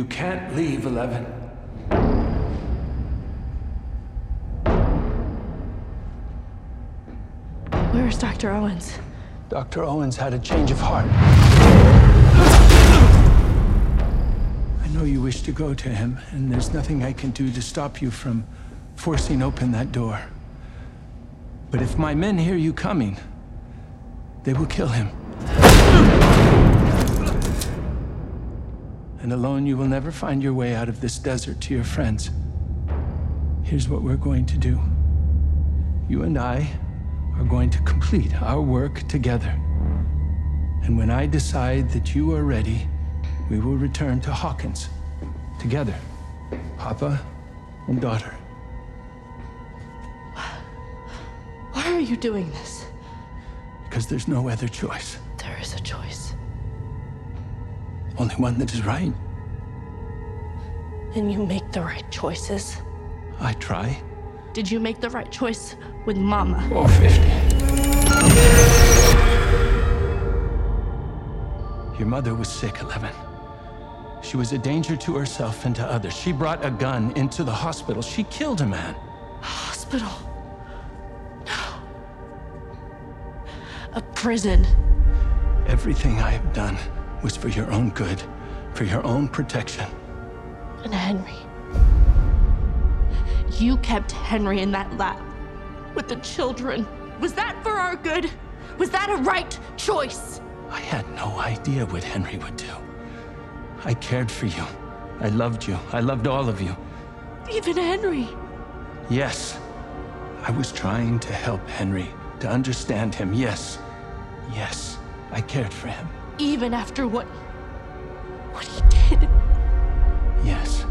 You can't leave, Eleven. Where's Dr. Owens? Dr. Owens had a change of heart. I know you wish to go to him, and there's nothing I can do to stop you from forcing open that door. But if my men hear you coming, they will kill him. And alone, you will never find your way out of this desert to your friends. Here's what we're going to do you and I are going to complete our work together. And when I decide that you are ready, we will return to Hawkins together, Papa and daughter. Why are you doing this? Because there's no other choice. There is a choice. Only one that is right. And you make the right choices. I try. Did you make the right choice with Mama? Or 50. Your mother was sick, Eleven. She was a danger to herself and to others. She brought a gun into the hospital. She killed a man. Hospital. No. A prison. Everything I have done was for your own good, for your own protection. And Henry. You kept Henry in that lab with the children. Was that for our good? Was that a right choice? I had no idea what Henry would do. I cared for you. I loved you. I loved all of you. Even Henry. Yes. I was trying to help Henry, to understand him. Yes. Yes. I cared for him. Even after what. what he did. Yes.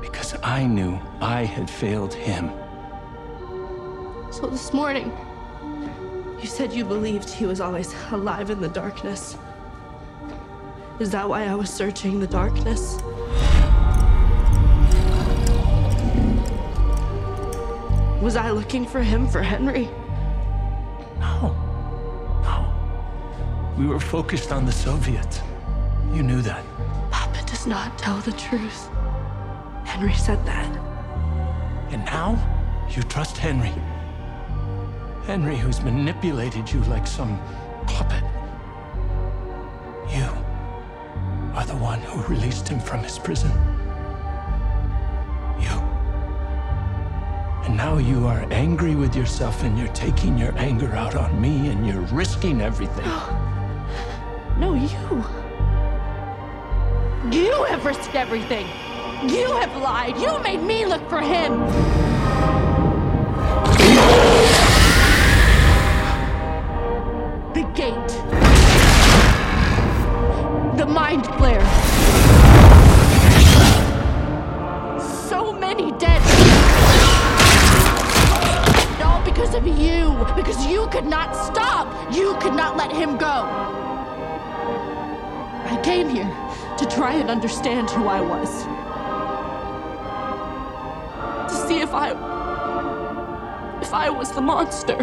Because I knew I had failed him. So this morning, you said you believed he was always alive in the darkness. Is that why I was searching the darkness? Was I looking for him for Henry? We were focused on the Soviets. You knew that. Papa does not tell the truth. Henry said that. And now, you trust Henry. Henry, who's manipulated you like some puppet. You are the one who released him from his prison. You. And now you are angry with yourself and you're taking your anger out on me and you're risking everything. No, you. You have risked everything. You have lied. You made me look for him. I was. To see if I. if I was the monster.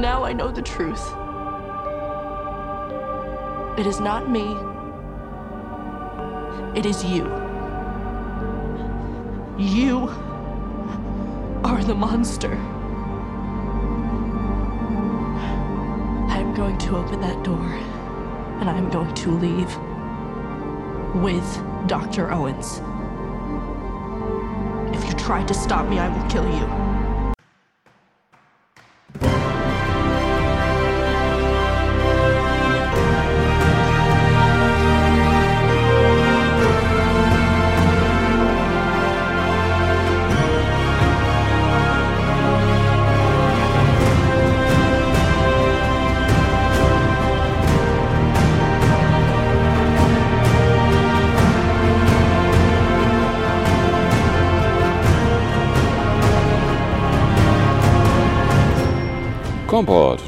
Now I know the truth. It is not me, it is you. You are the monster. Going to open that door and I'm going to leave with Dr. Owens. If you try to stop me, I will kill you.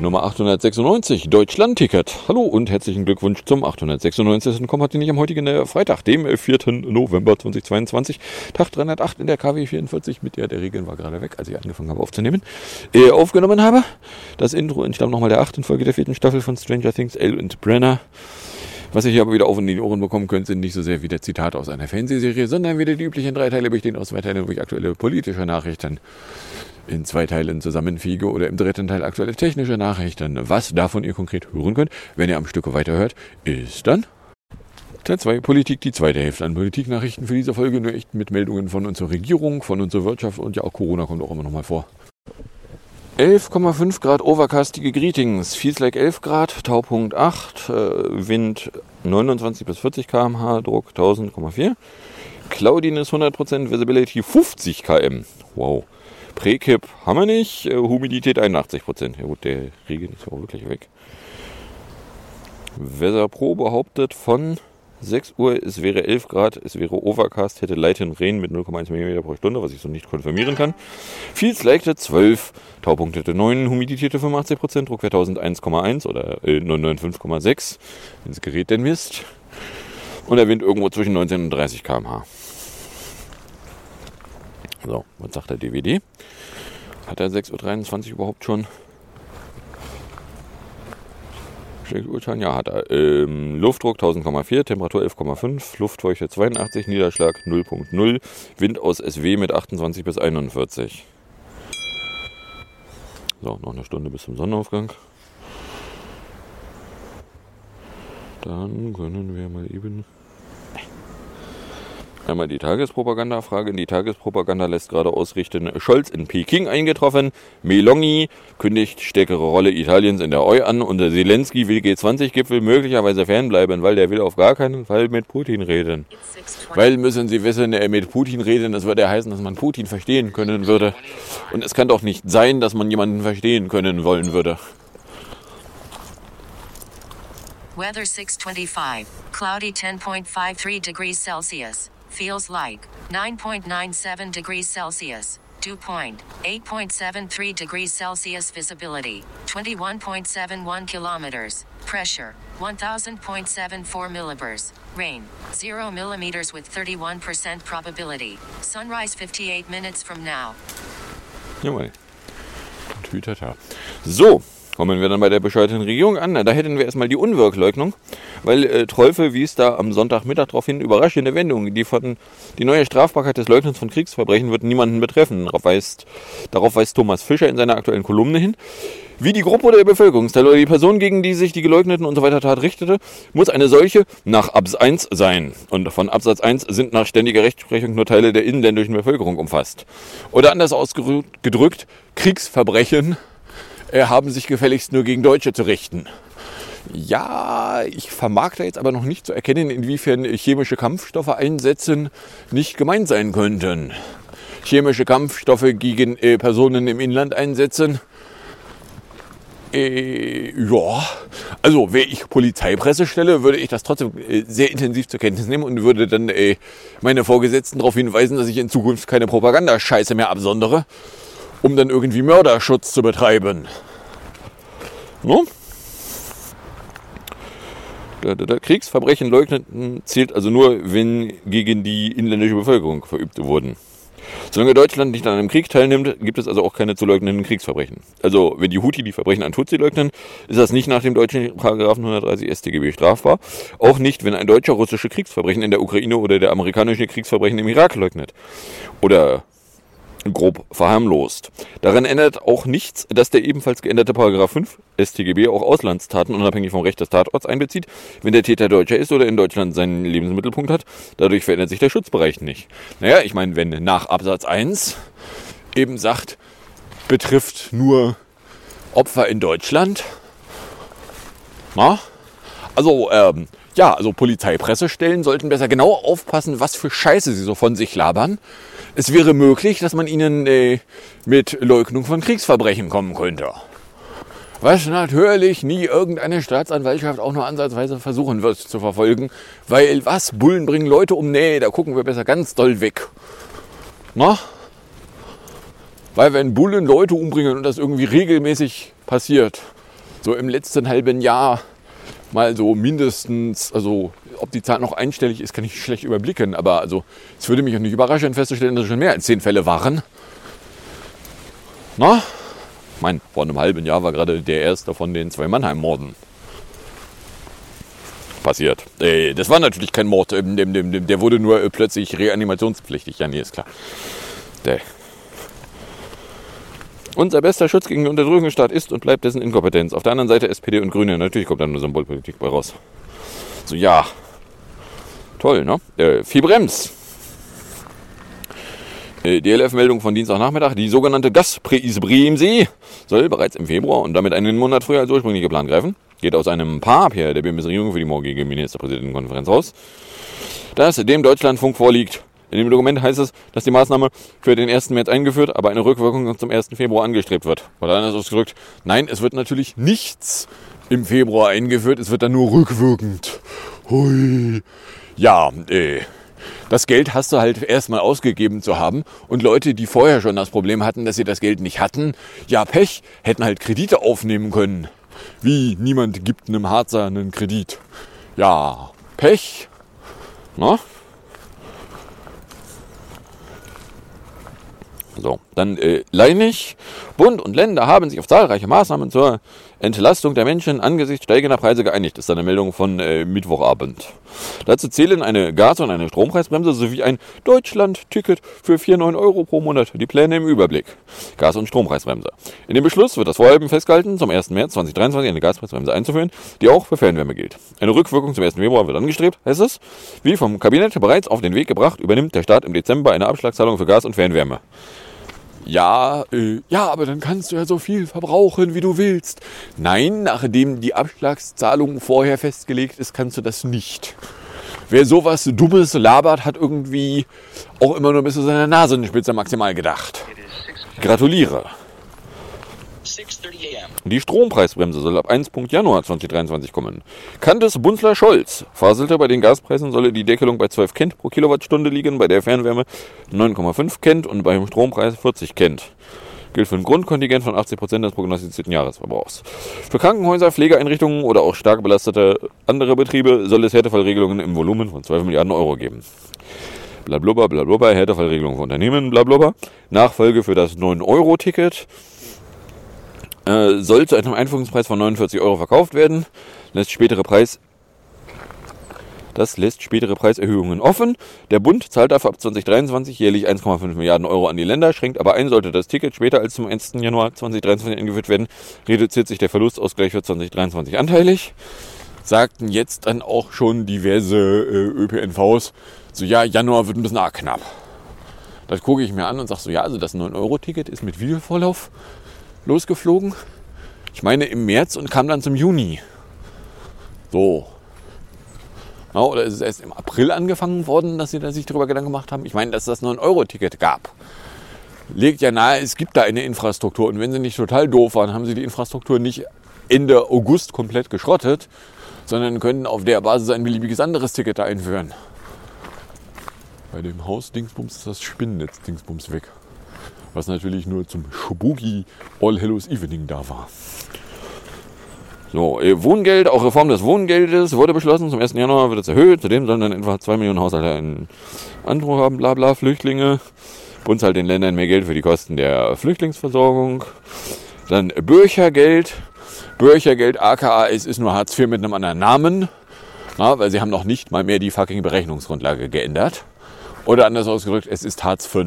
Nummer 896, Deutschland-Ticket. Hallo und herzlichen Glückwunsch zum 896. Kompott, am heutigen äh, Freitag, dem 4. November 2022. Tag 308 in der KW 44, mit der der Regeln war gerade weg, als ich angefangen habe aufzunehmen. Äh, aufgenommen habe. Das Intro entstammt nochmal der achten Folge der vierten Staffel von Stranger Things, Ale und Brenner. Was ihr hier aber wieder auf in die Ohren bekommen könnt, sind nicht so sehr wie der Zitat aus einer Fernsehserie, sondern wieder die üblichen drei Teile bestehen aus zwei Teilen, wo ich aktuelle politische Nachrichten in zwei Teilen zusammenfiege oder im dritten Teil aktuelle technische Nachrichten. Was davon ihr konkret hören könnt, wenn ihr am Stücke weiterhört, ist dann Teil 2 Politik, die zweite Hälfte an Politiknachrichten für diese Folge, nur echt mit Meldungen von unserer Regierung, von unserer Wirtschaft und ja auch Corona kommt auch immer noch mal vor. 11,5 Grad overcastige Greetings, Feels like 11 Grad, Taupunkt 8, äh, Wind 29 bis 40 km/h, Druck 1000,4, Cloudiness 100%, Visibility 50 km. Wow. Präkipp haben wir nicht, äh, Humidität 81%. Ja gut, der Regen ist auch wirklich weg. Weather Pro behauptet von 6 Uhr, es wäre 11 Grad, es wäre Overcast, hätte and Rain mit 0,1 mm pro Stunde, was ich so nicht konfirmieren kann. Feels Liked 12, Taupunkt hätte 9, Humidität 85%, Druckwert 1001,1 oder äh, 995,6, wenn das Gerät denn misst. Und der Wind irgendwo zwischen 19 und 30 km/h. So, was sagt der DVD? Hat er 6.23 Uhr überhaupt schon? Urteil? Ja, hat er. Ähm, Luftdruck 1000,4, Temperatur 11,5, Luftfeuchte 82, Niederschlag 0,0, Wind aus SW mit 28 bis 41. So, noch eine Stunde bis zum Sonnenaufgang. Dann können wir mal eben Einmal die Tagespropaganda-Frage. Die Tagespropaganda lässt gerade ausrichten, Scholz in Peking eingetroffen, Meloni kündigt stärkere Rolle Italiens in der EU an und Zelensky will G20-Gipfel möglicherweise fernbleiben, weil der will auf gar keinen Fall mit Putin reden. Weil müssen Sie wissen, er mit Putin reden, das würde ja heißen, dass man Putin verstehen können würde. Und es kann doch nicht sein, dass man jemanden verstehen können wollen würde. Weather 625, cloudy 10.53 degrees Celsius. Feels like 9.97 degrees Celsius. Dew point 8.73 degrees Celsius. Visibility 21.71 kilometers. Pressure 1000.74 millibars. Rain 0 millimeters with 31% probability. Sunrise 58 minutes from now. Jawohl. Tütata. So, kommen wir dann bei der bescheuerten Regierung an. Da hätten wir erstmal die Unwirkleugnung, weil äh, Teufel wies da am Sonntagmittag darauf hin, überraschende Wendung. Die, von, die neue Strafbarkeit des Leugnens von Kriegsverbrechen wird niemanden betreffen. Darauf weist, darauf weist Thomas Fischer in seiner aktuellen Kolumne hin. Wie die Gruppe der Bevölkerungsteil oder die Person, gegen die sich die geleugneten und so weiter Tat richtete, muss eine solche nach Absatz 1 sein. Und von Absatz 1 sind nach ständiger Rechtsprechung nur Teile der inländischen Bevölkerung umfasst. Oder anders ausgedrückt, Kriegsverbrechen haben sich gefälligst nur gegen Deutsche zu richten. Ja, ich vermag da jetzt aber noch nicht zu erkennen, inwiefern chemische Kampfstoffe einsetzen nicht gemeint sein könnten. Chemische Kampfstoffe gegen äh, Personen im Inland einsetzen. Äh, ja, also wäre ich Polizeipressestelle, würde ich das trotzdem äh, sehr intensiv zur Kenntnis nehmen und würde dann äh, meine Vorgesetzten darauf hinweisen, dass ich in Zukunft keine Propagandascheiße mehr absondere um dann irgendwie Mörderschutz zu betreiben. No? Kriegsverbrechen leugnen zählt also nur, wenn gegen die inländische Bevölkerung verübt wurden. Solange Deutschland nicht an einem Krieg teilnimmt, gibt es also auch keine zu leugnenden Kriegsverbrechen. Also wenn die Houthi die Verbrechen an Tutsi leugnen, ist das nicht nach dem deutschen Paragraphen 130 StGB strafbar. Auch nicht, wenn ein Deutscher russische Kriegsverbrechen in der Ukraine oder der amerikanische Kriegsverbrechen im Irak leugnet. Oder grob verharmlost. Daran ändert auch nichts, dass der ebenfalls geänderte Paragraph 5 StGB auch Auslandstaten unabhängig vom Recht des Tatorts einbezieht, wenn der Täter Deutscher ist oder in Deutschland seinen Lebensmittelpunkt hat. Dadurch verändert sich der Schutzbereich nicht. Naja, ich meine, wenn nach Absatz 1 eben sagt, betrifft nur Opfer in Deutschland, na? Also, ähm, ja, also Polizeipressestellen sollten besser genau aufpassen, was für Scheiße sie so von sich labern es wäre möglich, dass man ihnen äh, mit Leugnung von Kriegsverbrechen kommen könnte. Was natürlich nie irgendeine Staatsanwaltschaft auch nur ansatzweise versuchen wird zu verfolgen, weil was, Bullen bringen Leute um, nee, da gucken wir besser ganz doll weg. Na? Weil wenn Bullen Leute umbringen und das irgendwie regelmäßig passiert, so im letzten halben Jahr mal so mindestens, also ob die Zahl noch einstellig ist, kann ich schlecht überblicken, aber also es würde mich auch nicht überraschen, festzustellen, dass es schon mehr als zehn Fälle waren. Na? Ich meine, vor einem halben Jahr war gerade der erste von den zwei Mannheim-Morden passiert. Äh, das war natürlich kein Mord, ähm, der wurde nur äh, plötzlich reanimationspflichtig. Ja, nee, ist klar. Der. Unser bester Schutz gegen den Unterdrückungsstaat ist und bleibt dessen Inkompetenz. Auf der anderen Seite SPD und Grüne. Natürlich kommt da nur Symbolpolitik bei raus. So, ja. Toll, ne? Äh, Fibrems. Äh, DLF-Meldung von Dienstagnachmittag. Die sogenannte Gasbremse soll bereits im Februar und damit einen Monat früher als ursprünglich geplant greifen. Geht aus einem Papier der Bundesregierung für die morgige Ministerpräsidentenkonferenz aus, das dem Deutschlandfunk vorliegt. In dem Dokument heißt es, dass die Maßnahme für den 1. März eingeführt, aber eine Rückwirkung zum 1. Februar angestrebt wird. Oder anders ausgedrückt, nein, es wird natürlich nichts im Februar eingeführt, es wird dann nur rückwirkend. Hui. Ja, äh, das Geld hast du halt erstmal ausgegeben zu haben. Und Leute, die vorher schon das Problem hatten, dass sie das Geld nicht hatten, ja, Pech, hätten halt Kredite aufnehmen können. Wie niemand gibt einem Harzer einen Kredit. Ja, Pech. Na? So, dann äh, Leinig. Bund und Länder haben sich auf zahlreiche Maßnahmen zur Entlastung der Menschen angesichts steigender Preise geeinigt. Ist eine Meldung von äh, Mittwochabend. Dazu zählen eine Gas- und eine Strompreisbremse sowie ein Deutschland-Ticket für 4,9 Euro pro Monat. Die Pläne im Überblick. Gas- und Strompreisbremse. In dem Beschluss wird das Vorhaben festgehalten, zum 1. März 2023 eine Gaspreisbremse einzuführen, die auch für Fernwärme gilt. Eine Rückwirkung zum 1. Februar wird angestrebt, heißt es. Wie vom Kabinett bereits auf den Weg gebracht, übernimmt der Staat im Dezember eine Abschlagszahlung für Gas und Fernwärme. Ja, äh, ja, aber dann kannst du ja so viel verbrauchen, wie du willst. Nein, nachdem die Abschlagszahlung vorher festgelegt ist, kannst du das nicht. Wer sowas Dummes labert, hat irgendwie auch immer nur bis zu seiner Nasenspitze maximal gedacht. Gratuliere. Die Strompreisbremse soll ab 1. Januar 2023 kommen. Kantes Bunzler Scholz faselte, bei den Gaspreisen solle die Deckelung bei 12 Cent pro Kilowattstunde liegen, bei der Fernwärme 9,5 Cent und beim Strompreis 40 Cent. Gilt für ein Grundkontingent von 80 Prozent des prognostizierten Jahresverbrauchs. Für Krankenhäuser, Pflegeeinrichtungen oder auch stark belastete andere Betriebe soll es Härtefallregelungen im Volumen von 12 Milliarden Euro geben blablabla, blablabla, Härtefallregelung für Unternehmen, blablabla. Nachfolge für das 9-Euro-Ticket äh, soll zu einem Einführungspreis von 49 Euro verkauft werden. Lässt spätere Preis das lässt spätere Preiserhöhungen offen. Der Bund zahlt dafür ab 2023 jährlich 1,5 Milliarden Euro an die Länder, schränkt aber ein, sollte das Ticket später als zum 1. Januar 2023 eingeführt werden, reduziert sich der Verlustausgleich für 2023 anteilig. Sagten jetzt dann auch schon diverse äh, ÖPNVs, so ja, Januar wird ein bisschen arg knapp. Das gucke ich mir an und sage so, ja, also das 9-Euro-Ticket ist mit Videovorlauf losgeflogen. Ich meine im März und kam dann zum Juni. So. Ja, oder ist es erst im April angefangen worden, dass sie da sich darüber Gedanken gemacht haben? Ich meine, dass das 9-Euro-Ticket gab. Legt ja nahe, es gibt da eine Infrastruktur. Und wenn sie nicht total doof waren, haben sie die Infrastruktur nicht Ende August komplett geschrottet, sondern können auf der Basis ein beliebiges anderes Ticket da einführen. Bei dem Haus-Dingsbums ist das Spinnennetz-Dingsbums weg was natürlich nur zum Spooky All Hallows Evening da war. So, Wohngeld, auch Reform des Wohngeldes wurde beschlossen. Zum 1. Januar wird es erhöht. Zudem sollen dann etwa 2 Millionen Haushalte einen Anspruch haben, bla bla, Flüchtlinge. Bund zahlt den Ländern mehr Geld für die Kosten der Flüchtlingsversorgung. Dann Bürgergeld. Bürgergeld, aka, es ist nur Hartz IV mit einem anderen Namen. Na, weil sie haben noch nicht mal mehr die fucking Berechnungsgrundlage geändert. Oder anders ausgedrückt, es ist Hartz V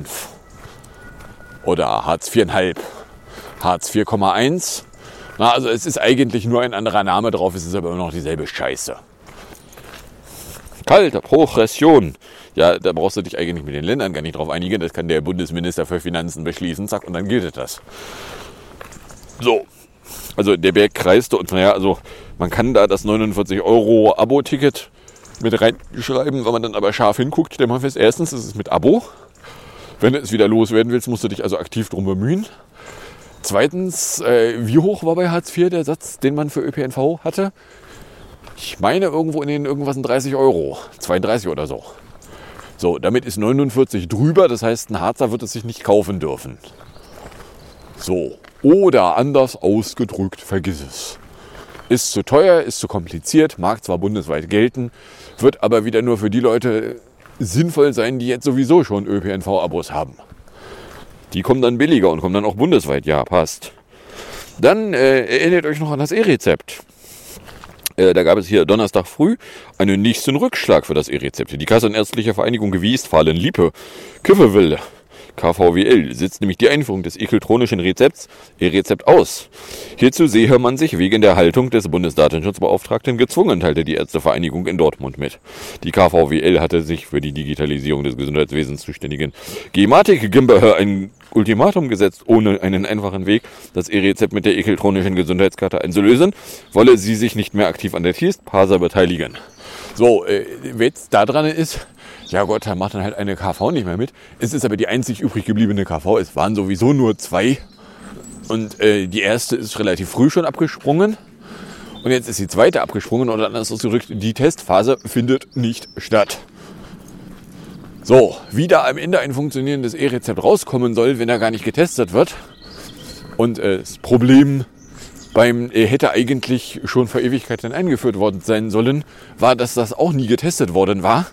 oder Hartz 4,5, Hartz 4,1. Na, also es ist eigentlich nur ein anderer Name drauf, es ist aber immer noch dieselbe Scheiße. Kalte Progression. Ja, da brauchst du dich eigentlich mit den Ländern gar nicht drauf einigen. Das kann der Bundesminister für Finanzen beschließen, zack, und dann gilt das. So. Also der Berg kreiste und naja, also man kann da das 49 Euro Abo-Ticket mit reinschreiben, wenn man dann aber scharf hinguckt, stellt man fest, erstens ist es mit Abo. Wenn du es wieder loswerden willst, musst du dich also aktiv drum bemühen. Zweitens, äh, wie hoch war bei Hartz IV der Satz, den man für ÖPNV hatte? Ich meine irgendwo in den irgendwas 30 Euro, 32 oder so. So, damit ist 49 drüber, das heißt, ein Harzer wird es sich nicht kaufen dürfen. So, oder anders ausgedrückt, vergiss es. Ist zu teuer, ist zu kompliziert, mag zwar bundesweit gelten, wird aber wieder nur für die Leute sinnvoll sein, die jetzt sowieso schon ÖPNV-Abos haben. Die kommen dann billiger und kommen dann auch bundesweit. Ja, passt. Dann äh, erinnert euch noch an das E-Rezept. Äh, da gab es hier Donnerstag früh einen nächsten Rückschlag für das E-Rezept. Die Kassenärztliche Vereinigung Wiestfalen-Liepe, Kiffewille, KVWL setzt nämlich die Einführung des ekeltronischen Rezepts E-Rezept aus. Hierzu sehe man sich wegen der Haltung des Bundesdatenschutzbeauftragten gezwungen, teilte die Ärztevereinigung in Dortmund mit. Die KVWL hatte sich für die Digitalisierung des Gesundheitswesens zuständigen Gematik GmbH ein Ultimatum gesetzt, ohne einen einfachen Weg, das E-Rezept mit der ekeltronischen Gesundheitskarte einzulösen, wolle sie sich nicht mehr aktiv an der Tierparser beteiligen. So, äh, jetzt da dran ist, ja Gott, da macht dann halt eine KV nicht mehr mit. Es ist aber die einzig übrig gebliebene KV. Es waren sowieso nur zwei. Und äh, die erste ist relativ früh schon abgesprungen. Und jetzt ist die zweite abgesprungen dann ist es zurück. Die Testphase findet nicht statt. So, wie da am Ende ein funktionierendes E-Rezept rauskommen soll, wenn er gar nicht getestet wird. Und äh, das Problem beim äh, hätte eigentlich schon vor Ewigkeiten eingeführt worden sein sollen, war, dass das auch nie getestet worden war.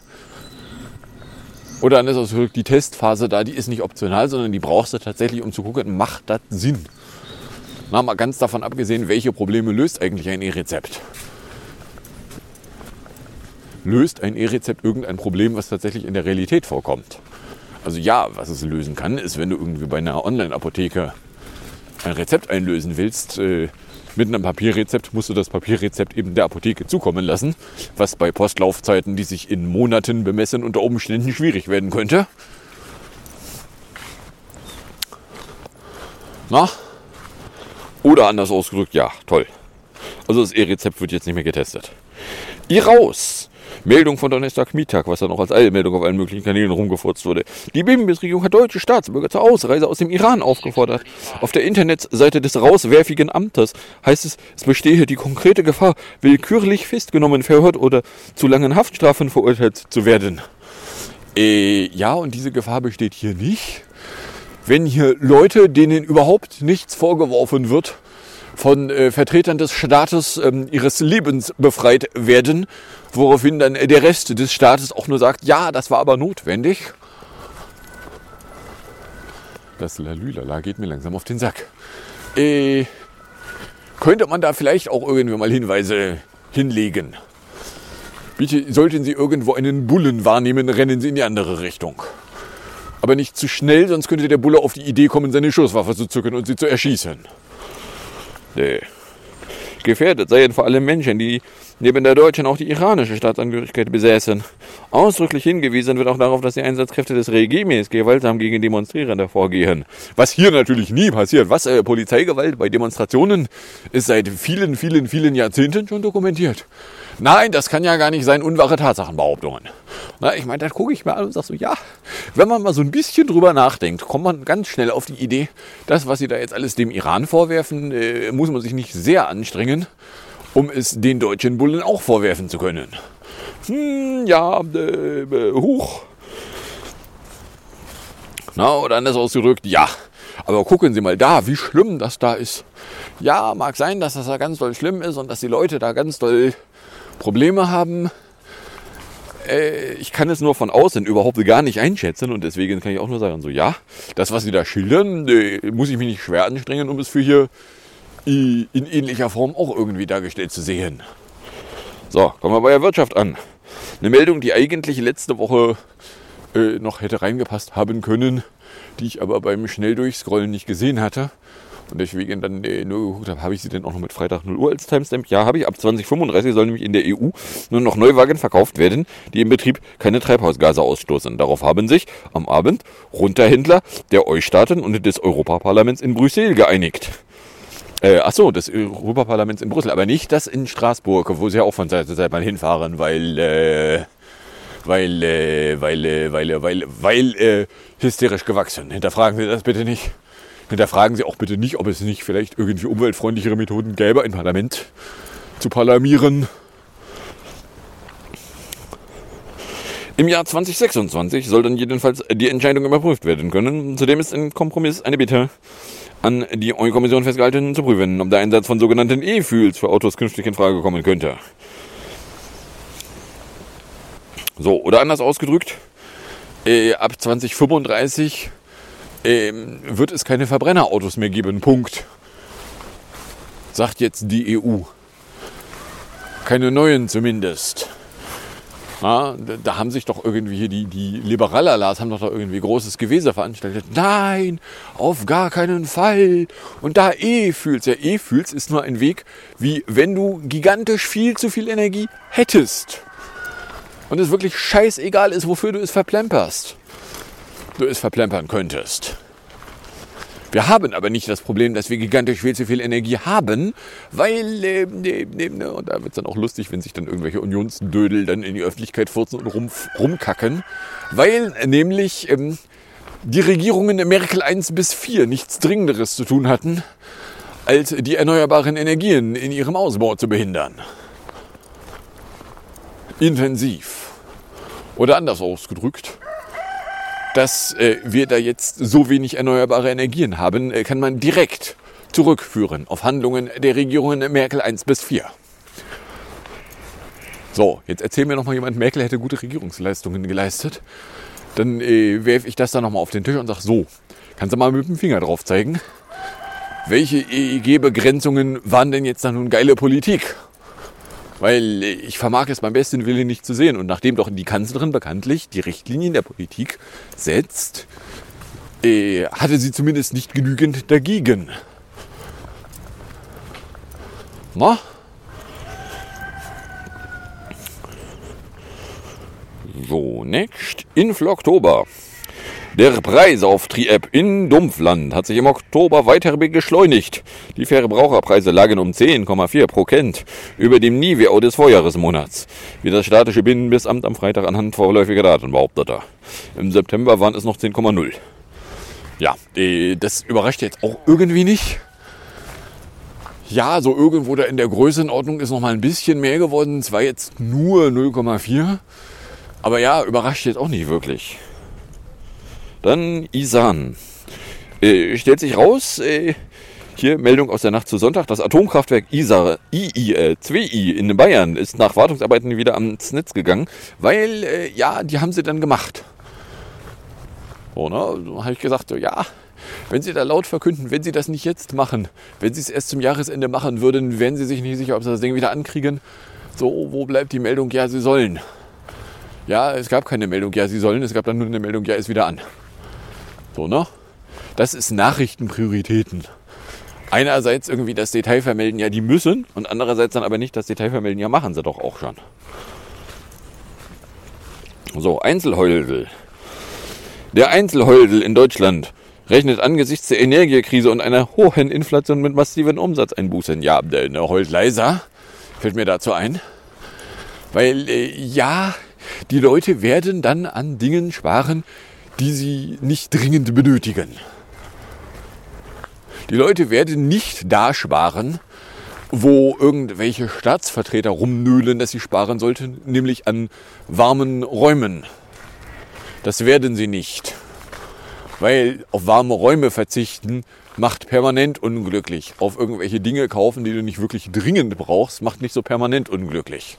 Oder anders ausgedrückt, die Testphase da, die ist nicht optional, sondern die brauchst du tatsächlich, um zu gucken, macht das Sinn? Na, mal ganz davon abgesehen, welche Probleme löst eigentlich ein E-Rezept? Löst ein E-Rezept irgendein Problem, was tatsächlich in der Realität vorkommt? Also ja, was es lösen kann, ist, wenn du irgendwie bei einer Online-Apotheke ein Rezept einlösen willst, äh, mit einem Papierrezept musst du das Papierrezept eben der Apotheke zukommen lassen, was bei Postlaufzeiten, die sich in Monaten bemessen, unter Umständen schwierig werden könnte. Na? Oder anders ausgedrückt, ja, toll. Also das E-Rezept wird jetzt nicht mehr getestet. Ihr raus! Meldung von Donnerstag-Mittag, was dann auch als Eilmeldung auf allen möglichen Kanälen rumgefurzt wurde. Die Bimbis-Regierung hat deutsche Staatsbürger zur Ausreise aus dem Iran aufgefordert. Auf der Internetseite des rauswerfigen Amtes heißt es, es bestehe die konkrete Gefahr, willkürlich festgenommen, verhört oder zu langen Haftstrafen verurteilt zu werden. Äh, ja, und diese Gefahr besteht hier nicht. Wenn hier Leute, denen überhaupt nichts vorgeworfen wird, von äh, Vertretern des Staates ähm, ihres Lebens befreit werden, woraufhin dann äh, der Rest des Staates auch nur sagt, ja, das war aber notwendig. Das Lalülala geht mir langsam auf den Sack. Äh, könnte man da vielleicht auch irgendwie mal Hinweise hinlegen? Bitte, sollten Sie irgendwo einen Bullen wahrnehmen, rennen Sie in die andere Richtung. Aber nicht zu schnell, sonst könnte der Bulle auf die Idee kommen, seine Schusswaffe zu zücken und Sie zu erschießen. Nee. Gefährdet seien vor allem Menschen, die neben der deutschen auch die iranische Staatsangehörigkeit besäßen. Ausdrücklich hingewiesen wird auch darauf, dass die Einsatzkräfte des Regimes gewaltsam gegen Demonstrierende vorgehen. Was hier natürlich nie passiert. Was äh, Polizeigewalt bei Demonstrationen ist seit vielen, vielen, vielen Jahrzehnten schon dokumentiert. Nein, das kann ja gar nicht sein, unwahre Tatsachenbehauptungen. Na, ich meine, da gucke ich mir an und sage so, ja, wenn man mal so ein bisschen drüber nachdenkt, kommt man ganz schnell auf die Idee, das, was sie da jetzt alles dem Iran vorwerfen, äh, muss man sich nicht sehr anstrengen, um es den deutschen Bullen auch vorwerfen zu können. Hm, ja, äh, äh, huch. Na, oder anders ausgedrückt, ja. Aber gucken Sie mal da, wie schlimm das da ist. Ja, mag sein, dass das da ganz doll schlimm ist und dass die Leute da ganz doll Probleme haben. Äh, ich kann es nur von außen überhaupt gar nicht einschätzen und deswegen kann ich auch nur sagen, so ja, das, was Sie da schildern, äh, muss ich mich nicht schwer anstrengen, um es für hier in ähnlicher Form auch irgendwie dargestellt zu sehen. So, kommen wir bei der Wirtschaft an. Eine Meldung, die eigentlich letzte Woche äh, noch hätte reingepasst haben können, die ich aber beim Schnelldurchscrollen nicht gesehen hatte. Und deswegen dann äh, nur geguckt habe, habe ich sie denn auch noch mit Freitag 0 Uhr als Timestamp? Ja, habe ich. Ab 2035 sollen nämlich in der EU nur noch Neuwagen verkauft werden, die im Betrieb keine Treibhausgase ausstoßen. Darauf haben sich am Abend Runterhändler der EU-Staaten und des Europaparlaments in Brüssel geeinigt. Äh, ach so, des Europaparlaments in Brüssel, aber nicht das in Straßburg, wo sie ja auch von Zeit zu Zeit mal hinfahren, weil, äh, weil, äh, weil, äh, weil, äh, weil, weil, äh, hysterisch gewachsen. Hinterfragen Sie das bitte nicht. Hinterfragen Sie auch bitte nicht, ob es nicht vielleicht irgendwie umweltfreundlichere Methoden gäbe, ein Parlament zu parlamieren. Im Jahr 2026 soll dann jedenfalls die Entscheidung überprüft werden können. Zudem ist ein Kompromiss eine Bitte an die EU-Kommission festgehalten, zu prüfen, ob der Einsatz von sogenannten E-Fuels für Autos künftig in Frage kommen könnte. So, oder anders ausgedrückt, äh, ab 2035 äh, wird es keine Verbrennerautos mehr geben. Punkt. Sagt jetzt die EU. Keine neuen zumindest. Ja, da haben sich doch irgendwie hier die, die Liberalalas haben doch da irgendwie großes Gewese veranstaltet. Nein, auf gar keinen Fall. Und da E-Fühls, ja E-Fühls ist nur ein Weg, wie wenn du gigantisch viel zu viel Energie hättest. Und es wirklich scheißegal ist, wofür du es verplemperst. Du es verplempern könntest. Wir haben aber nicht das Problem, dass wir gigantisch viel zu viel Energie haben, weil, äh, ne, ne, und da wird es dann auch lustig, wenn sich dann irgendwelche Unionsdödel dann in die Öffentlichkeit furzen und rum, rumkacken, weil nämlich ähm, die Regierungen Merkel 1 bis 4 nichts Dringenderes zu tun hatten, als die erneuerbaren Energien in ihrem Ausbau zu behindern. Intensiv. Oder anders ausgedrückt, dass äh, wir da jetzt so wenig erneuerbare Energien haben, äh, kann man direkt zurückführen auf Handlungen der Regierungen Merkel 1 bis 4. So, jetzt erzähl mir noch mal jemand, Merkel hätte gute Regierungsleistungen geleistet. Dann äh, werfe ich das da noch mal auf den Tisch und sage, so, kannst du mal mit dem Finger drauf zeigen? Welche EEG-Begrenzungen waren denn jetzt da nun geile Politik? Weil ich vermag es beim besten Willen nicht zu sehen. Und nachdem doch die Kanzlerin bekanntlich die Richtlinien der Politik setzt, äh, hatte sie zumindest nicht genügend dagegen. Na? So, next. Infl Oktober. Der Preis auf Tri-App in Dumpfland hat sich im Oktober weiter beschleunigt. Die Verbraucherpreise lagen um 10,4 Prozent über dem Niveau des Vorjahresmonats, wie das statische Binnenbissamt am Freitag anhand vorläufiger Daten behauptete. Im September waren es noch 10,0. Ja, äh, das überrascht jetzt auch irgendwie nicht. Ja, so irgendwo da in der Größenordnung ist noch mal ein bisschen mehr geworden. Zwar jetzt nur 0,4. Aber ja, überrascht jetzt auch nicht wirklich. Dann Isan. Äh, stellt sich raus, äh, hier Meldung aus der Nacht zu Sonntag, das Atomkraftwerk Isar, II, äh, 2I in Bayern ist nach Wartungsarbeiten wieder ans Netz gegangen, weil, äh, ja, die haben sie dann gemacht. So, ne, so habe ich gesagt, so, ja, wenn sie da laut verkünden, wenn sie das nicht jetzt machen, wenn sie es erst zum Jahresende machen würden, wären sie sich nicht sicher, ob sie das Ding wieder ankriegen. So, wo bleibt die Meldung? Ja, sie sollen. Ja, es gab keine Meldung, ja, sie sollen, es gab dann nur eine Meldung, ja, ist wieder an. So, ne? Das ist Nachrichtenprioritäten. Einerseits irgendwie das Detail vermelden, ja, die müssen, und andererseits dann aber nicht das Detail vermelden, ja, machen sie doch auch schon. So, Einzelheudel. Der Einzelheudel in Deutschland rechnet angesichts der Energiekrise und einer hohen Inflation mit massiven Umsatzeinbußen. Ja, der ne, heult leiser, fällt mir dazu ein. Weil, äh, ja, die Leute werden dann an Dingen sparen, die sie nicht dringend benötigen. Die Leute werden nicht da sparen, wo irgendwelche Staatsvertreter rumnöhlen, dass sie sparen sollten, nämlich an warmen Räumen. Das werden sie nicht. Weil auf warme Räume verzichten macht permanent unglücklich. Auf irgendwelche Dinge kaufen, die du nicht wirklich dringend brauchst, macht nicht so permanent unglücklich.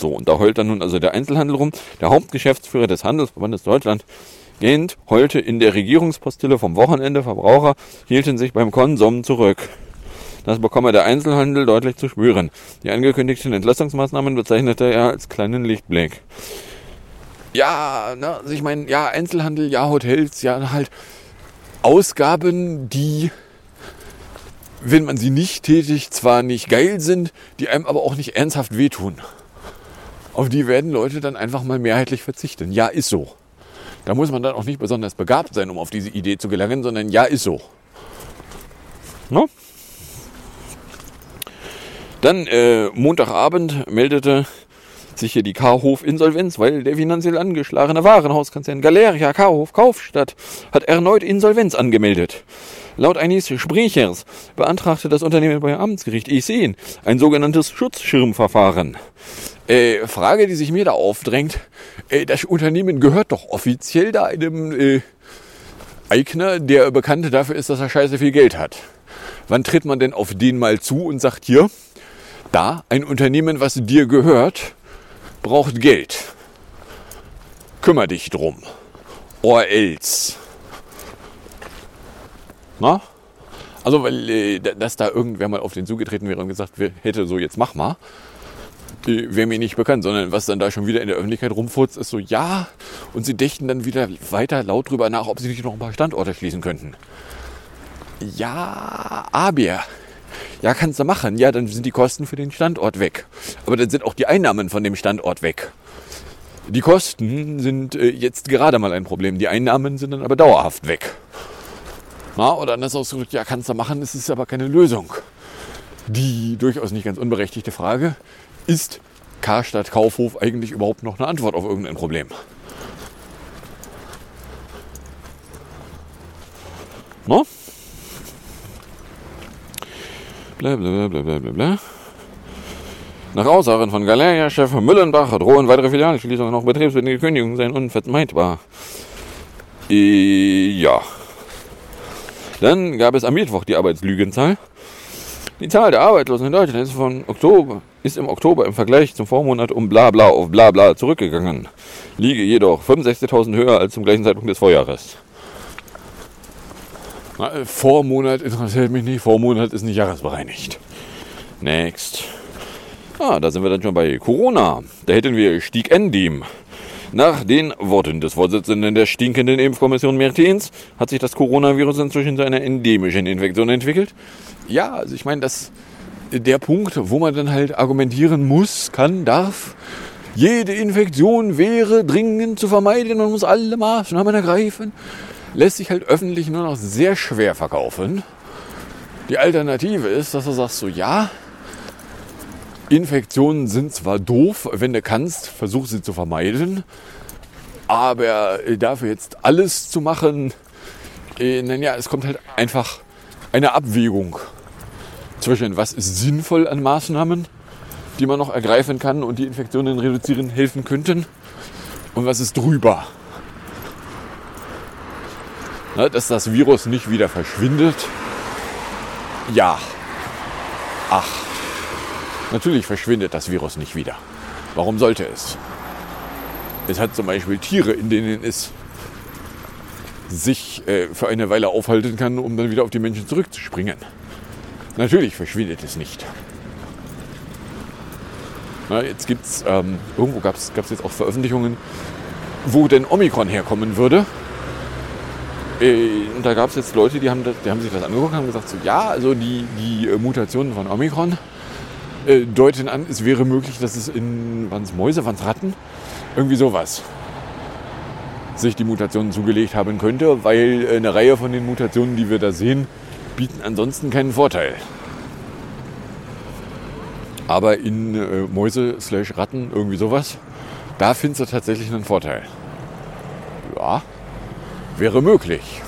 So, und da heult dann nun also der Einzelhandel rum. Der Hauptgeschäftsführer des Handelsverbandes Deutschland Gent heulte in der Regierungspostille vom Wochenende. Verbraucher hielten sich beim Konsum zurück. Das bekomme der Einzelhandel deutlich zu spüren. Die angekündigten Entlastungsmaßnahmen bezeichnete er als kleinen Lichtblick. Ja, ne, also ich meine, ja, Einzelhandel, ja, Hotels, ja, halt Ausgaben, die, wenn man sie nicht tätigt, zwar nicht geil sind, die einem aber auch nicht ernsthaft wehtun. Auf die werden Leute dann einfach mal mehrheitlich verzichten. Ja, ist so. Da muss man dann auch nicht besonders begabt sein, um auf diese Idee zu gelangen, sondern ja, ist so. No? Dann äh, Montagabend meldete sich hier die Karhof Insolvenz, weil der finanziell angeschlagene Warenhauskonzern Galeria Karhof Kaufstadt hat erneut Insolvenz angemeldet. Laut eines Sprechers beantragte das Unternehmen bei Amtsgericht EC ein sogenanntes Schutzschirmverfahren. Äh, Frage, die sich mir da aufdrängt, äh, das Unternehmen gehört doch offiziell da einem äh, Eigner, der bekannt dafür ist, dass er scheiße viel Geld hat. Wann tritt man denn auf den mal zu und sagt hier, da ein Unternehmen, was dir gehört, braucht Geld. Kümmer dich drum. Or else. Na? Also, weil, äh, dass da irgendwer mal auf den zugetreten wäre und gesagt hätte, so jetzt mach mal, äh, wäre mir nicht bekannt, sondern was dann da schon wieder in der Öffentlichkeit rumfurzt, ist so, ja, und sie dächten dann wieder weiter laut drüber nach, ob sie nicht noch ein paar Standorte schließen könnten. Ja, aber, ja, kannst du machen, ja, dann sind die Kosten für den Standort weg. Aber dann sind auch die Einnahmen von dem Standort weg. Die Kosten sind äh, jetzt gerade mal ein Problem, die Einnahmen sind dann aber dauerhaft weg. Na, oder anders ausgedrückt, ja, kannst du machen, es ist aber keine Lösung. Die durchaus nicht ganz unberechtigte Frage, ist Karstadt Kaufhof eigentlich überhaupt noch eine Antwort auf irgendein Problem? No? Bla bla bla bla bla bla. Nach Aussagen von Galeria-Chef Müllenbach drohen weitere Filialschließungen noch betriebsbedingte Kündigungen sein unvermeidbar. Äh, ja. Dann gab es am Mittwoch die Arbeitslügenzahl. Die Zahl der Arbeitslosen in Deutschland ist, von Oktober, ist im Oktober im Vergleich zum Vormonat um bla bla auf bla bla zurückgegangen, liege jedoch 65.000 höher als zum gleichen Zeitpunkt des Vorjahres. Äh, Vormonat interessiert mich nicht, Vormonat ist nicht jahresbereinigt. Next. Ah, da sind wir dann schon bei Corona. Da hätten wir Stieg Endim. Nach den Worten des Vorsitzenden der stinkenden Impfkommission Mertens hat sich das Coronavirus inzwischen zu einer endemischen Infektion entwickelt. Ja, also ich meine, das der Punkt, wo man dann halt argumentieren muss, kann, darf. Jede Infektion wäre dringend zu vermeiden. Man muss alle Maßnahmen ergreifen. Lässt sich halt öffentlich nur noch sehr schwer verkaufen. Die Alternative ist, dass du sagst so, ja, Infektionen sind zwar doof, wenn du kannst, versuch sie zu vermeiden. Aber dafür jetzt alles zu machen, äh, ja, es kommt halt einfach eine Abwägung zwischen was ist sinnvoll an Maßnahmen, die man noch ergreifen kann und die Infektionen reduzieren helfen könnten und was ist drüber. Na, dass das Virus nicht wieder verschwindet. Ja. Ach. Natürlich verschwindet das Virus nicht wieder. Warum sollte es? Es hat zum Beispiel Tiere, in denen es sich äh, für eine Weile aufhalten kann, um dann wieder auf die Menschen zurückzuspringen. Natürlich verschwindet es nicht. Na, jetzt gibt es, ähm, irgendwo gab es jetzt auch Veröffentlichungen, wo denn Omikron herkommen würde. Äh, und da gab es jetzt Leute, die haben, die haben sich das angeguckt und haben gesagt, so, ja, also die, die äh, Mutationen von Omikron äh, deuten an, es wäre möglich, dass es in, waren es Mäuse, waren es Ratten? Irgendwie sowas sich die Mutationen zugelegt haben könnte, weil eine Reihe von den Mutationen, die wir da sehen, bieten ansonsten keinen Vorteil. Aber in äh, Mäuse Ratten, irgendwie sowas, da findest du tatsächlich einen Vorteil. Ja, wäre möglich.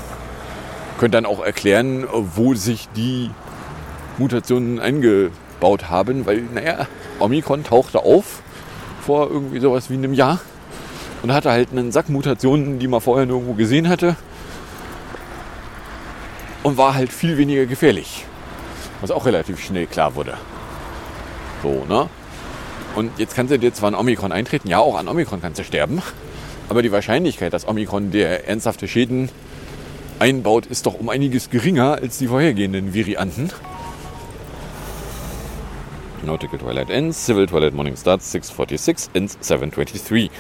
Könnt dann auch erklären, wo sich die Mutationen eingebaut haben, weil, naja, Omikron tauchte auf vor irgendwie sowas wie einem Jahr und hatte halt einen Sack Mutationen, die man vorher nirgendwo gesehen hatte und war halt viel weniger gefährlich, was auch relativ schnell klar wurde. So, ne? Und jetzt kannst du dir zwar an Omikron eintreten, ja, auch an Omikron kannst du sterben, aber die Wahrscheinlichkeit, dass Omikron dir ernsthafte Schäden einbaut, ist doch um einiges geringer als die vorhergehenden Varianten. Nautical Twilight ends, Civil Twilight Morning starts 6.46, ends 7.23.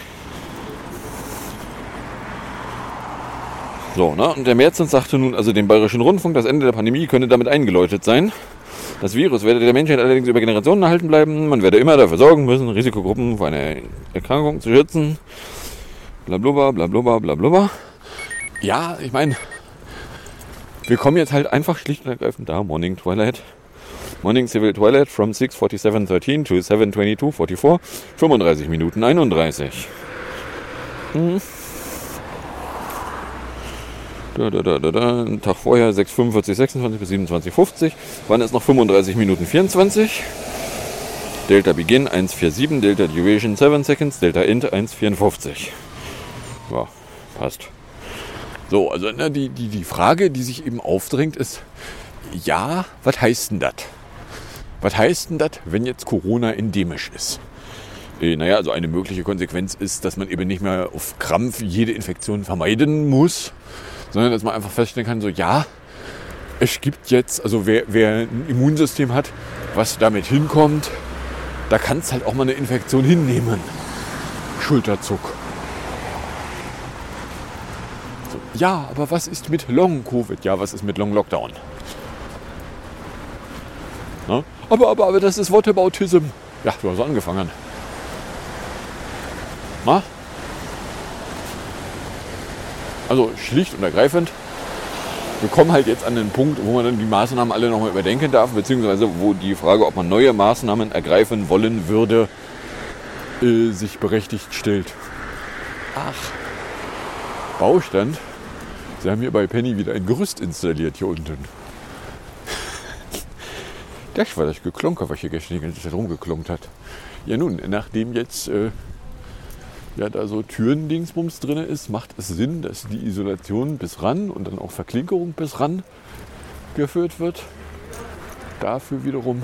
So, ne? Und der Märzen sagte nun also dem Bayerischen Rundfunk, das Ende der Pandemie könne damit eingeläutet sein. Das Virus werde der Menschheit allerdings über Generationen erhalten bleiben. Man werde immer dafür sorgen müssen, Risikogruppen vor einer Erkrankung zu schützen. Blablubber, blablubber, blablubber. Ja, ich meine, wir kommen jetzt halt einfach schlicht und ergreifend da, Morning Twilight Morning Civil Toilet from 6.47.13 to 7.22.44. 35 Minuten 31. Hm. Da, da, da, da, da. Tag vorher 6.45, 26 bis 27.50. Waren es noch 35 Minuten 24. Delta Begin 1.47, Delta Duration 7 Seconds, Delta End 1.54. Ja, passt. So, also ne, die, die, die Frage, die sich eben aufdrängt, ist, ja, was heißt denn das? Was heißt denn das, wenn jetzt Corona endemisch ist? Äh, naja, also eine mögliche Konsequenz ist, dass man eben nicht mehr auf Krampf jede Infektion vermeiden muss, sondern dass man einfach feststellen kann, so ja, es gibt jetzt, also wer, wer ein Immunsystem hat, was damit hinkommt, da kann es halt auch mal eine Infektion hinnehmen. Schulterzuck. So, ja, aber was ist mit Long-Covid? Ja, was ist mit Long-Lockdown? Na? Aber, aber, aber das ist Whataboutism. Ja, du hast angefangen. Na? Also schlicht und ergreifend, wir kommen halt jetzt an den Punkt, wo man dann die Maßnahmen alle nochmal überdenken darf, beziehungsweise wo die Frage, ob man neue Maßnahmen ergreifen wollen würde, äh, sich berechtigt stellt. Ach, Baustand. Sie haben hier bei Penny wieder ein Gerüst installiert hier unten. Das war das Geklonker, was hier gestern die ganze Zeit rumgeklonkt hat. Ja nun, nachdem jetzt äh, ja, da so Türendingsbums drin ist, macht es Sinn, dass die Isolation bis ran und dann auch Verklinkerung bis ran geführt wird. Dafür wiederum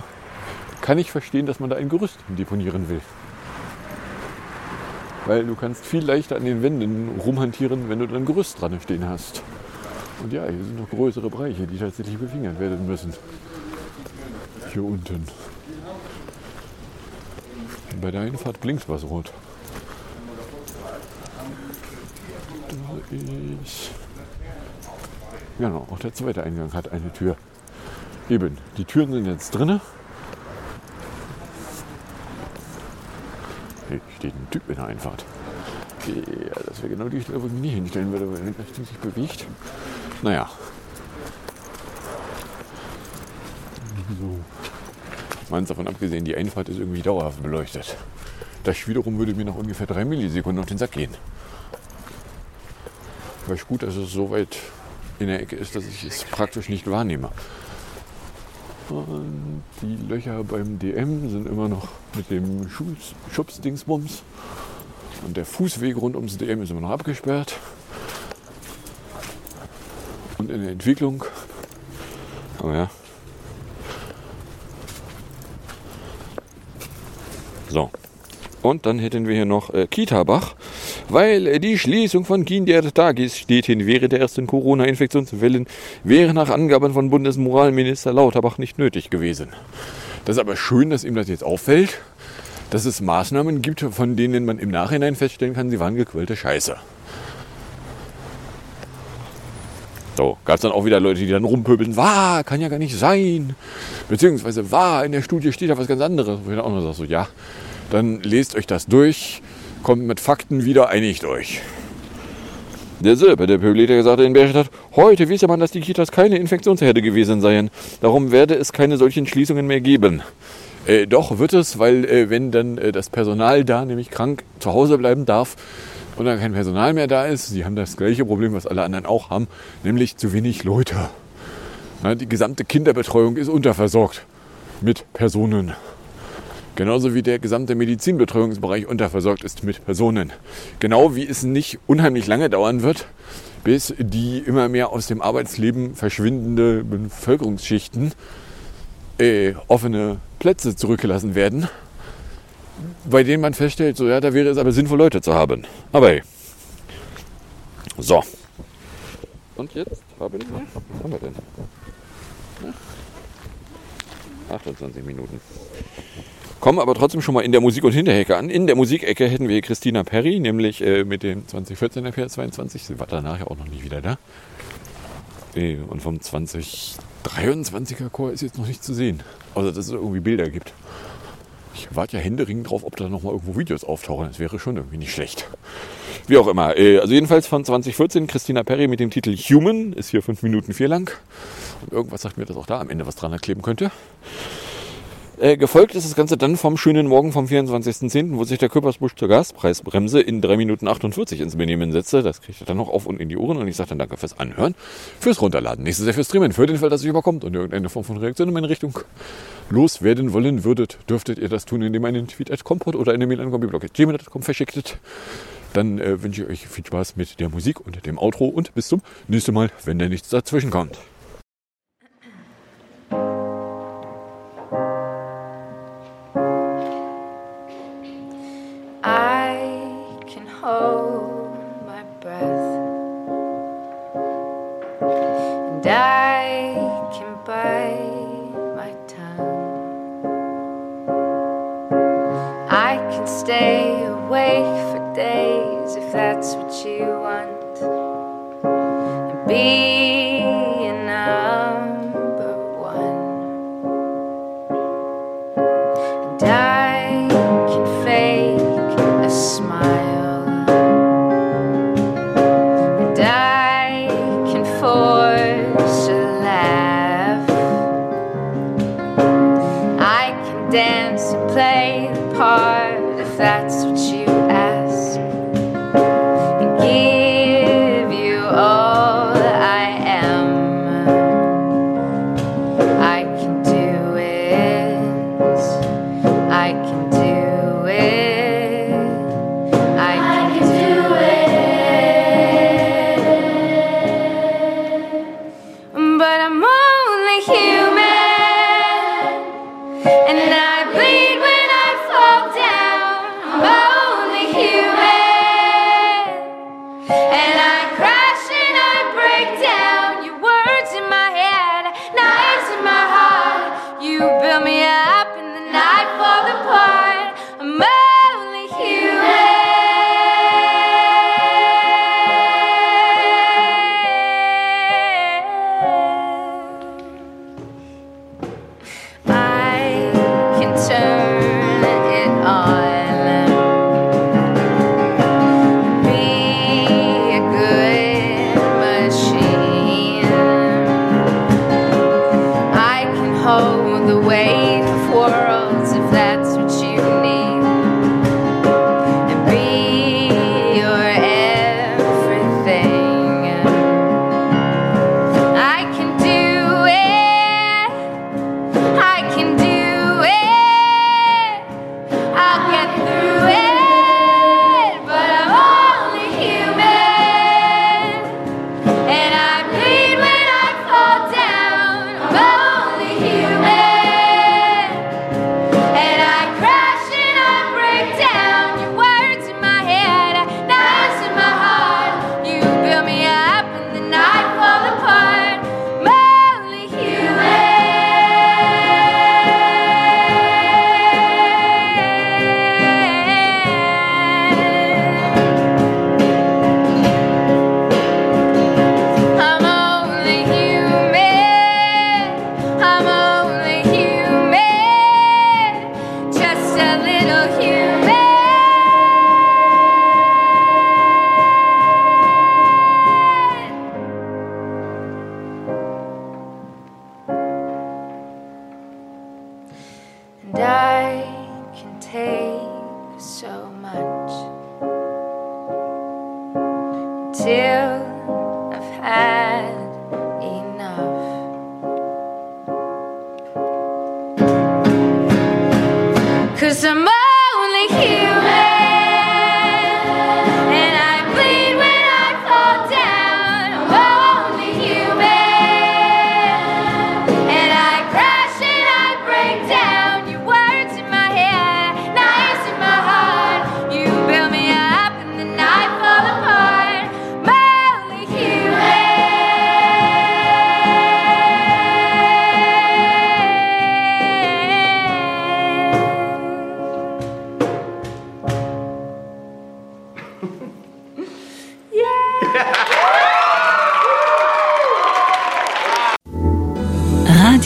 kann ich verstehen, dass man da ein Gerüst deponieren will. Weil du kannst viel leichter an den Wänden rumhantieren, wenn du dann ein Gerüst dran stehen hast. Und ja, hier sind noch größere Bereiche, die tatsächlich befingert werden müssen hier unten. Bei der Einfahrt blinkt was rot. Ist. Genau, auch der zweite Eingang hat eine Tür. Eben, die Türen sind jetzt drinne. Hier steht ein Typ in der Einfahrt. Ja, das wäre genau die Stelle, wo ich mich nicht hinstellen würde, wenn das Ding sich bewegt. Naja. So. Meins davon abgesehen, die Einfahrt ist irgendwie dauerhaft beleuchtet. Das wiederum würde mir noch ungefähr drei Millisekunden auf den Sack gehen. Ist gut, dass es so weit in der Ecke ist, dass ich es praktisch nicht wahrnehme. Und die Löcher beim DM sind immer noch mit dem Schubsdingsbums. Und der Fußweg rund ums DM ist immer noch abgesperrt. Und in der Entwicklung, oh ja, So. Und dann hätten wir hier noch äh, Kitabach, weil die Schließung von Kindertagis steht hin während der ersten Corona-Infektionswellen wäre nach Angaben von Bundesmoralminister Lauterbach nicht nötig gewesen. Das ist aber schön, dass ihm das jetzt auffällt, dass es Maßnahmen gibt, von denen man im Nachhinein feststellen kann, sie waren gequälte Scheiße. So, gab es dann auch wieder Leute, die dann rumpöbeln, war, kann ja gar nicht sein. Beziehungsweise war, in der Studie steht da was ganz anderes. Wo ich dann auch noch sage, so, ja, dann lest euch das durch, kommt mit Fakten wieder, einigt euch. Der Silber, der Bibliothekar sagte in Berstadt, heute wisse man, dass die Kitas keine Infektionsherde gewesen seien. Darum werde es keine solchen Schließungen mehr geben. Äh, doch wird es, weil äh, wenn dann äh, das Personal da nämlich krank zu Hause bleiben darf, und dann kein Personal mehr da ist. Sie haben das gleiche Problem, was alle anderen auch haben, nämlich zu wenig Leute. Ja, die gesamte Kinderbetreuung ist unterversorgt mit Personen. Genauso wie der gesamte Medizinbetreuungsbereich unterversorgt ist mit Personen. Genau wie es nicht unheimlich lange dauern wird, bis die immer mehr aus dem Arbeitsleben verschwindende Bevölkerungsschichten äh, offene Plätze zurückgelassen werden bei denen man feststellt, so ja, da wäre es aber sinnvoll, Leute zu haben. Aber hey. So. Und jetzt haben wir, was haben wir denn? 28 Minuten. Kommen aber trotzdem schon mal in der Musik- und Hinterhecke an. In der Musikecke hätten wir Christina Perry, nämlich äh, mit dem 2014er PS22. Sie war danach ja auch noch nie wieder da. Äh, und vom 2023er Chor ist jetzt noch nicht zu sehen. Außer dass es irgendwie Bilder gibt. Ich warte ja händeringend drauf, ob da noch mal irgendwo Videos auftauchen. Das wäre schon irgendwie nicht schlecht. Wie auch immer. Äh, also jedenfalls von 2014 Christina Perry mit dem Titel Human. Ist hier 5 Minuten 4 lang. Und irgendwas sagt mir, dass auch da am Ende was dran kleben könnte. Äh, gefolgt ist das Ganze dann vom schönen Morgen vom 24.10., wo sich der Köppersbusch zur Gaspreisbremse in 3 Minuten 48 ins Benehmen setzte. Das kriegt er dann noch auf und in die Ohren und ich sage dann danke fürs Anhören, fürs Runterladen, nächstes Jahr fürs Streamen, für den Fall, dass ich überkommt und irgendeine Form von Reaktion in meine Richtung loswerden wollen würdet, dürftet ihr das tun, indem ihr einen Tweet at Compot oder eine Mail an gmail.com verschicktet. Dann äh, wünsche ich euch viel Spaß mit der Musik und dem Outro und bis zum nächsten Mal, wenn da nichts dazwischen kommt.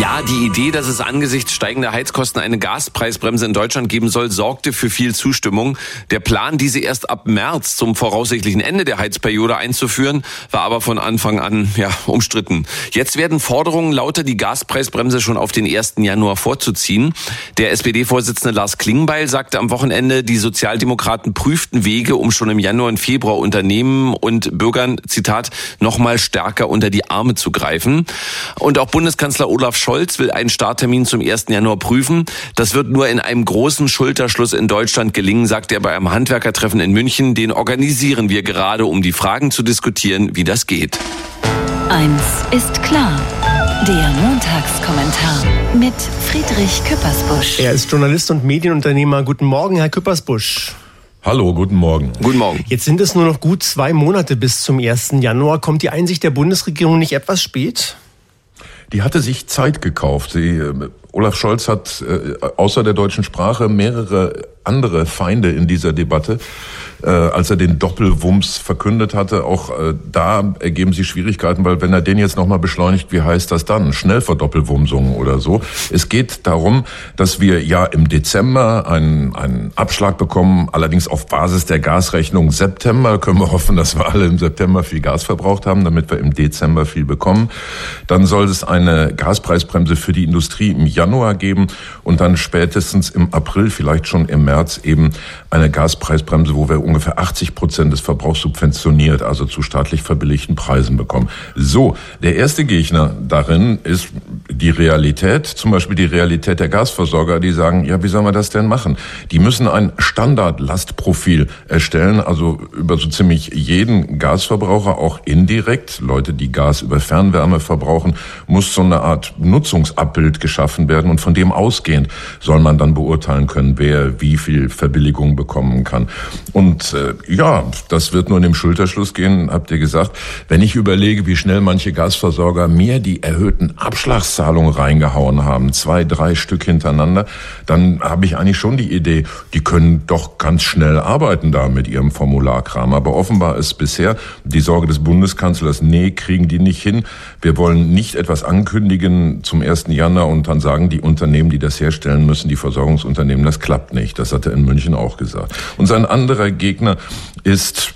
Ja, die Idee, dass es angesichts steigender Heizkosten eine Gaspreisbremse in Deutschland geben soll, sorgte für viel Zustimmung. Der Plan, diese erst ab März zum voraussichtlichen Ende der Heizperiode einzuführen, war aber von Anfang an ja, umstritten. Jetzt werden Forderungen lauter, die Gaspreisbremse schon auf den 1. Januar vorzuziehen. Der SPD-Vorsitzende Lars Klingbeil sagte am Wochenende, die Sozialdemokraten prüften Wege, um schon im Januar und Februar Unternehmen und Bürgern, Zitat, nochmal stärker unter die Arme zu greifen. Und auch Bundeskanzler Olaf Scholz Scholz will einen Starttermin zum 1. Januar prüfen. Das wird nur in einem großen Schulterschluss in Deutschland gelingen, sagt er bei einem Handwerkertreffen in München. Den organisieren wir gerade, um die Fragen zu diskutieren, wie das geht. Eins ist klar. Der Montagskommentar mit Friedrich Küppersbusch. Er ist Journalist und Medienunternehmer. Guten Morgen, Herr Küppersbusch. Hallo, guten Morgen. Guten Morgen. Jetzt sind es nur noch gut zwei Monate bis zum 1. Januar. Kommt die Einsicht der Bundesregierung nicht etwas spät? Die hatte sich Zeit gekauft. Sie, äh, Olaf Scholz hat äh, außer der deutschen Sprache mehrere andere Feinde in dieser Debatte. Äh, als er den Doppelwumms verkündet hatte, auch äh, da ergeben sich Schwierigkeiten, weil wenn er den jetzt nochmal beschleunigt, wie heißt das dann? Schnellverdoppelwumsung oder so. Es geht darum, dass wir ja im Dezember einen, einen Abschlag bekommen, allerdings auf Basis der Gasrechnung September. Können wir hoffen, dass wir alle im September viel Gas verbraucht haben, damit wir im Dezember viel bekommen. Dann soll es eine Gaspreisbremse für die Industrie im Januar geben und dann spätestens im April, vielleicht schon im März eben eine Gaspreisbremse, wo wir ungefähr 80 Prozent des Verbrauchs subventioniert, also zu staatlich verbilligten Preisen bekommen. So, der erste Gegner darin ist die Realität, zum Beispiel die Realität der Gasversorger, die sagen, ja, wie soll man das denn machen? Die müssen ein Standardlastprofil erstellen, also über so ziemlich jeden Gasverbraucher, auch indirekt, Leute, die Gas über Fernwärme verbrauchen, muss so eine Art Nutzungsabbild geschaffen werden und von dem ausgehend soll man dann beurteilen können, wer wie viel Verbilligung bekommen kann. Und äh, ja, das wird nur in dem Schulterschluss gehen, habt ihr gesagt. Wenn ich überlege, wie schnell manche Gasversorger mir die erhöhten Abschlagszahlungen reingehauen haben, zwei, drei Stück hintereinander, dann habe ich eigentlich schon die Idee, die können doch ganz schnell arbeiten da mit ihrem Formularkram. Aber offenbar ist bisher die Sorge des Bundeskanzlers, nee, kriegen die nicht hin. Wir wollen nicht etwas ankündigen zum 1. Januar und dann sagen die Unternehmen, die das herstellen müssen, die Versorgungsunternehmen, das klappt nicht. Das hat er in München auch gesagt. Und sein anderer Gegner ist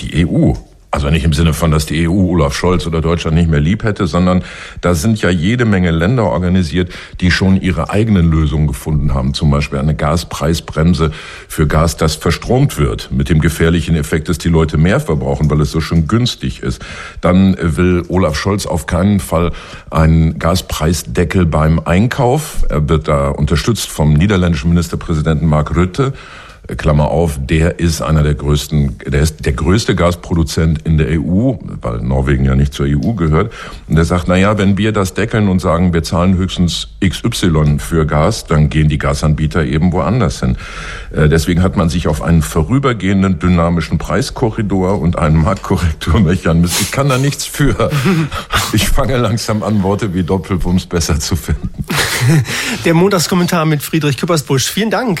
die EU. Also nicht im Sinne von, dass die EU Olaf Scholz oder Deutschland nicht mehr lieb hätte, sondern da sind ja jede Menge Länder organisiert, die schon ihre eigenen Lösungen gefunden haben. Zum Beispiel eine Gaspreisbremse für Gas, das verstromt wird, mit dem gefährlichen Effekt, dass die Leute mehr verbrauchen, weil es so schön günstig ist. Dann will Olaf Scholz auf keinen Fall einen Gaspreisdeckel beim Einkauf. Er wird da unterstützt vom niederländischen Ministerpräsidenten Mark Rutte. Klammer auf, der ist einer der größten, der ist der größte Gasproduzent in der EU, weil Norwegen ja nicht zur EU gehört. Und der sagt, na ja, wenn wir das deckeln und sagen, wir zahlen höchstens XY für Gas, dann gehen die Gasanbieter eben woanders hin. Äh, deswegen hat man sich auf einen vorübergehenden dynamischen Preiskorridor und einen Marktkorrekturmechanismus. Ich kann da nichts für. Ich fange langsam an, Worte wie Doppelwumms besser zu finden. Der Montagskommentar mit Friedrich Küppersbusch. Vielen Dank.